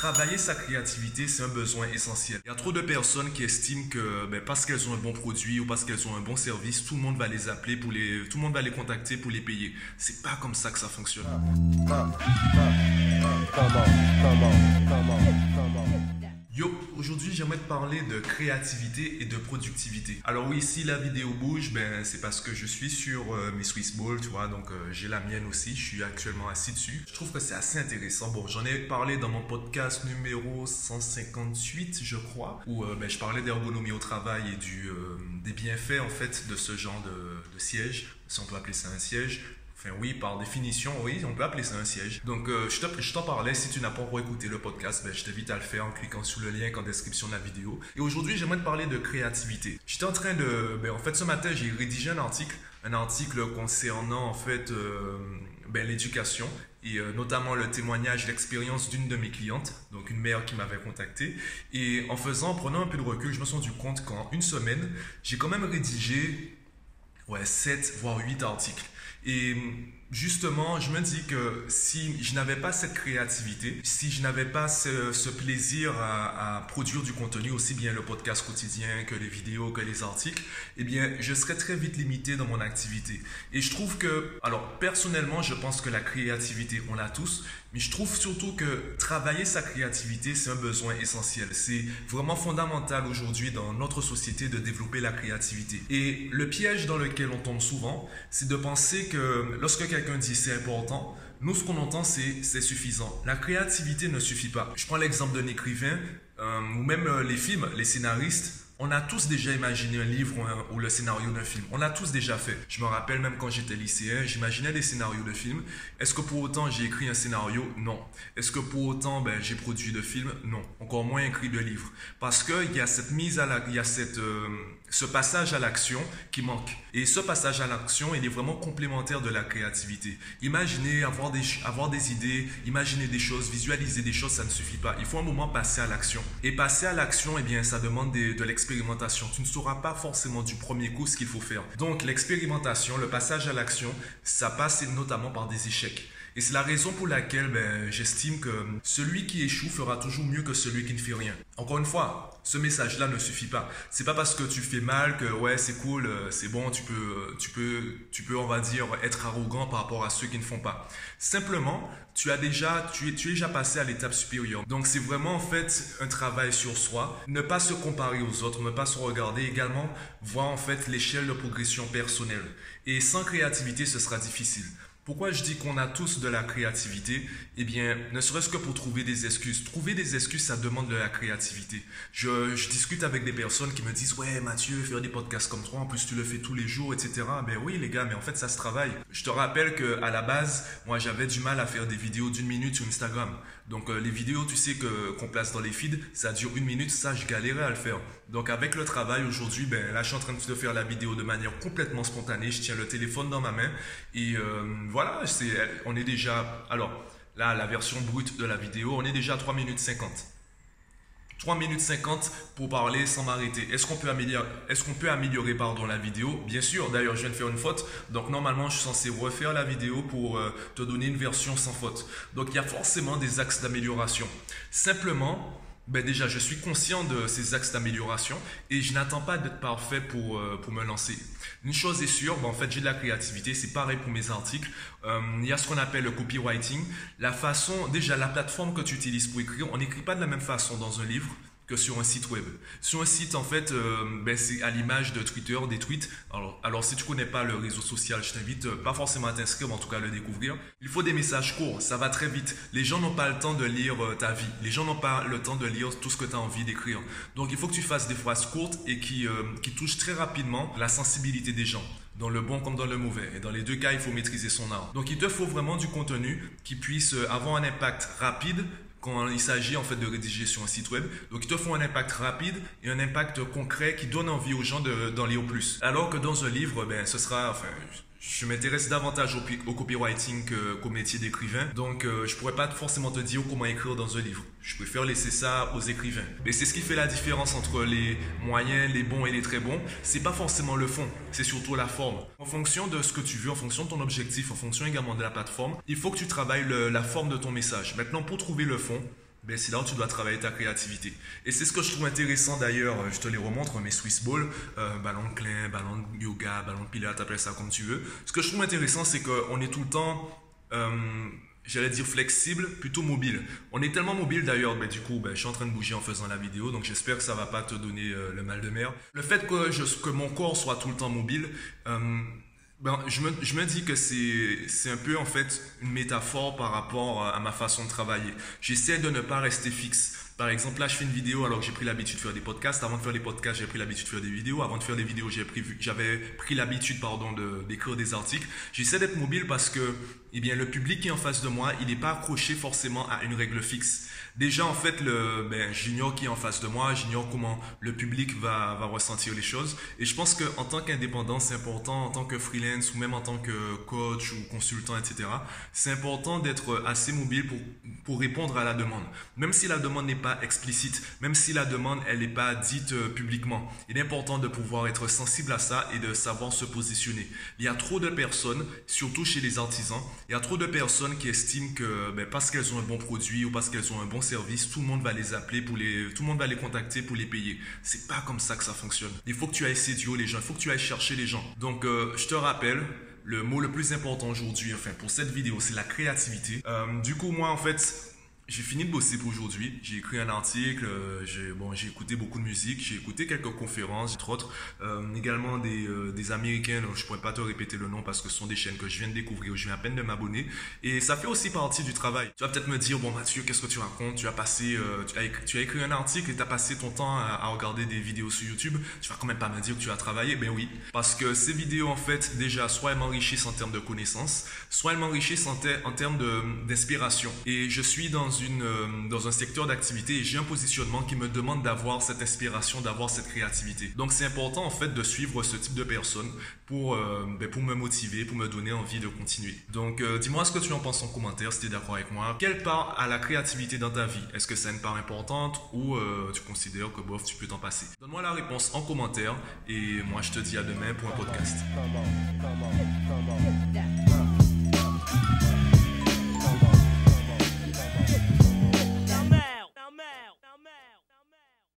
Travailler sa créativité, c'est un besoin essentiel. Il y a trop de personnes qui estiment que ben, parce qu'elles ont un bon produit ou parce qu'elles ont un bon service, tout le monde va les appeler pour les, tout le monde va les contacter pour les payer. C'est pas comme ça que ça fonctionne. Aujourd'hui j'aimerais te parler de créativité et de productivité. Alors oui, si la vidéo bouge, ben c'est parce que je suis sur euh, mes Swiss Balls, tu vois, donc euh, j'ai la mienne aussi, je suis actuellement assis dessus. Je trouve que c'est assez intéressant. Bon, j'en ai parlé dans mon podcast numéro 158, je crois, où euh, ben, je parlais d'ergonomie au travail et du, des bienfaits en fait de ce genre de siège, si on peut appeler ça un siège. Enfin oui, par définition, oui, on peut appeler ça un siège. Donc euh, je t'en parlais, si tu n'as pas encore écouté le podcast, ben, je t'invite à le faire en cliquant sur le lien en description de la vidéo. Et aujourd'hui, j'aimerais te parler de créativité. J'étais en train de... Ben, en fait, ce matin, j'ai rédigé un article, un article concernant en fait euh, ben, l'éducation et euh, notamment le témoignage, l'expérience d'une de mes clientes, donc une mère qui m'avait contacté. Et en faisant, en prenant un peu de recul, je me suis rendu compte qu'en une semaine, j'ai quand même rédigé ouais, 7 voire 8 articles. Et justement, je me dis que si je n'avais pas cette créativité, si je n'avais pas ce, plaisir à, produire du contenu, aussi bien le podcast quotidien que les vidéos, que les articles, eh bien, je serais très vite limité dans mon activité. Et je trouve que, alors personnellement, je pense que la créativité, on l'a tous, mais je trouve surtout que travailler sa créativité, c'est un besoin essentiel. C'est vraiment fondamental aujourd'hui dans notre société de développer la créativité. Et le piège dans lequel on tombe souvent, c'est de penser que lorsque quelqu'un dit c'est important, nous, ce qu'on entend, c'est c'est suffisant. La créativité ne suffit pas. Je prends l'exemple d'un écrivain, euh, ou même euh, les films, les scénaristes on a tous déjà imaginé un livre ou, le scénario d'un film. On l'a tous déjà fait. Je me rappelle même quand j'étais lycéen, j'imaginais des scénarios de films. Est-ce que pour autant j'ai écrit un scénario? Non. Est-ce que pour autant ben, j'ai produit de films? Non. Encore moins écrit de livres. Parce qu'il y a cette mise à la, il y a cette, euh, ce passage à l'action qui manque. Et ce passage à l'action, il est vraiment complémentaire de la créativité. Imaginez avoir des, avoir des idées, imaginer des choses, visualiser des choses, ça ne suffit pas. Il faut un moment passer à l'action. Et passer à l'action, eh bien, ça demande de l'expérience tu ne sauras pas forcément du premier coup ce qu'il faut faire. Donc l'expérimentation, le passage à l'action, ça passe notamment par des échecs. Et c'est la raison pour laquelle ben, j'estime que celui qui échoue fera toujours mieux que celui qui ne fait rien. Encore une fois, ce message-là ne suffit pas. C'est pas parce que tu fais mal que ouais c'est cool, euh, c'est bon, tu peux, tu peux, tu peux on va dire être arrogant par rapport à ceux qui ne font pas. Simplement, tu as déjà, tu es, tu es déjà passé à l'étape supérieure. Donc c'est vraiment en fait un travail sur soi, ne pas se comparer aux autres, ne pas se regarder, également voir en fait l'échelle de progression personnelle. Et sans créativité, ce sera difficile. Pourquoi je dis qu'on a tous de la créativité? Eh bien, ne serait-ce que pour trouver des excuses. Trouver des excuses, ça demande de la créativité. Je, discute avec des personnes qui me disent Ouais, Mathieu, faire des podcasts comme toi, en plus tu le fais tous les jours, etc. Ben oui, les gars, mais en fait, ça se travaille. Je te rappelle qu'à la base, moi, j'avais du mal à faire des vidéos d'une minute sur Instagram. Donc, euh, les vidéos, tu sais, que, qu'on place dans les feeds, ça dure une minute, ça, je galérais à le faire. Donc, avec le travail aujourd'hui, ben là, je suis en train de faire la vidéo de manière complètement spontanée. Je tiens le téléphone dans ma main et euh, voilà voilà, on est déjà, alors là, la version brute de la vidéo, on est déjà à 3 minutes 50. 3 minutes 50 pour parler sans m'arrêter. Est-ce qu'on peut améliorer, est-ce qu'on peut améliorer pardon, la vidéo? Bien sûr, d'ailleurs je viens de faire une faute, donc normalement je suis censé refaire la vidéo pour euh, te donner une version sans faute. Donc il y a forcément des axes d'amélioration. Simplement, ben déjà, je suis conscient de ces axes d'amélioration et je n'attends pas d'être parfait pour, euh, pour me lancer. Une chose est sûre, ben en fait, j'ai de la créativité, c'est pareil pour mes articles. Euh, il y a ce qu'on appelle le copywriting. La façon, déjà, la plateforme que tu utilises pour écrire, on n'écrit pas de la même façon dans un livre que sur un site web. Sur un site, en fait, euh, ben, c'est à l'image de Twitter, des tweets. Alors, alors si tu connais pas le réseau social, je t'invite euh, pas forcément à t'inscrire, mais en tout cas à le découvrir. Il faut des messages courts, ça va très vite. Les gens n'ont pas le temps de lire euh, ta vie. Les gens n'ont pas le temps de lire tout ce que tu as envie d'écrire. Donc, il faut que tu fasses des phrases courtes et qui, qui touchent très rapidement la sensibilité des gens dans le bon comme dans le mauvais. Et dans les deux cas, il faut maîtriser son art. Donc il te faut vraiment du contenu qui puisse avoir un impact rapide, quand il s'agit en fait de rédiger sur un site web. Donc ils te font un impact rapide et un impact concret qui donne envie aux gens d'en lire plus. Alors que dans un livre, ben ce sera, enfin, je m'intéresse davantage au, copywriting qu'au métier d'écrivain, donc euh, je pourrais pas forcément te dire comment écrire dans un livre. Je préfère laisser ça aux écrivains. Mais c'est ce qui fait la différence entre les moyens, les bons et les très bons. C'est pas forcément le fond, c'est surtout la forme. En fonction de ce que tu veux, en fonction de ton objectif, en fonction également de la plateforme, il faut que tu travailles la forme de ton message. Maintenant, pour trouver le fond, ben, c'est là où tu dois travailler ta créativité. Et c'est ce que je trouve intéressant d'ailleurs, je te les remontre, mes Swiss Ball, euh, ballon de clin, ballon de yoga, ballon de pilates, appelle ça comme tu veux. Ce que je trouve intéressant, c'est qu'on est tout le temps... Euh, j'allais dire flexible, plutôt mobile. On est tellement mobile d'ailleurs, ben, du coup, ben, je suis en train de bouger en faisant la vidéo, donc j'espère que ça va pas te donner euh, le mal de mer. Le fait que, que mon corps soit tout le temps mobile, euh, ben, je, me, je me dis que c'est un peu en fait une métaphore par rapport à ma façon de travailler. J'essaie de ne pas rester fixe. Par exemple, là, je fais une vidéo alors que j'ai pris l'habitude de faire des podcasts. Avant de faire les podcasts, j'ai pris l'habitude de faire des vidéos. Avant de faire des vidéos, j'avais pris, pris l'habitude, pardon, d'écrire des articles. J'essaie d'être mobile parce que, eh bien, le public qui est en face de moi, il n'est pas accroché forcément à une règle fixe. Déjà, en fait, le, ben, j'ignore qui est en face de moi, j'ignore comment le public va, va ressentir les choses. Et je pense qu'en tant qu'indépendant, c'est important, en tant que freelance ou même en tant que coach ou consultant, etc., c'est important d'être assez mobile pour, pour répondre à la demande. Même si la demande n'est pas explicite, même si la demande, elle n'est pas dite euh, publiquement, il est important de pouvoir être sensible à ça et de savoir se positionner. Il y a trop de personnes, surtout chez les artisans, il y a trop de personnes qui estiment que ben, parce qu'elles ont un bon produit ou parce qu'elles ont un bon service, tout le monde va les appeler pour les, tout le monde va les contacter pour les payer. C'est pas comme ça que ça fonctionne. Il faut que tu ailles séduire les gens, il faut que tu ailles chercher les gens. Donc, euh, je te rappelle, le mot le plus important aujourd'hui, enfin pour cette vidéo, c'est la créativité. Euh, du coup, moi, en fait, j'ai fini de bosser pour aujourd'hui. J'ai écrit un article, euh, j'ai bon, j'ai écouté beaucoup de musique, j'ai écouté quelques conférences, entre autres, euh, également des, euh, des américaines. Je pourrais pas te répéter le nom parce que ce sont des chaînes que je viens de découvrir, je viens à peine de m'abonner. Et ça fait aussi partie du travail. Tu vas peut-être me dire, bon Mathieu, qu'est-ce que tu racontes? Tu as passé, tu as, écrit, un article et tu as passé ton temps à, à, regarder des vidéos sur YouTube. Tu vas quand même pas me dire que tu as travaillé Ben oui, parce que ces vidéos en fait, déjà, soit elles m'enrichissent en termes de connaissances, soit elles m'enrichissent en, en termes d'inspiration. Et je suis dans euh, dans un secteur d'activité et j'ai un positionnement qui me demande d'avoir cette inspiration, d'avoir cette créativité. Donc c'est important en fait de suivre ce type de personnes pour, euh, ben, pour me motiver, pour me donner envie de continuer. Donc euh, dis-moi ce que tu en penses en commentaire si tu es d'accord avec moi. Quelle part à la créativité dans ta vie? Est-ce que c'est une part importante ou tu considères que bof, tu peux t'en passer? Donne-moi la réponse en commentaire et moi je te dis à demain pour un podcast.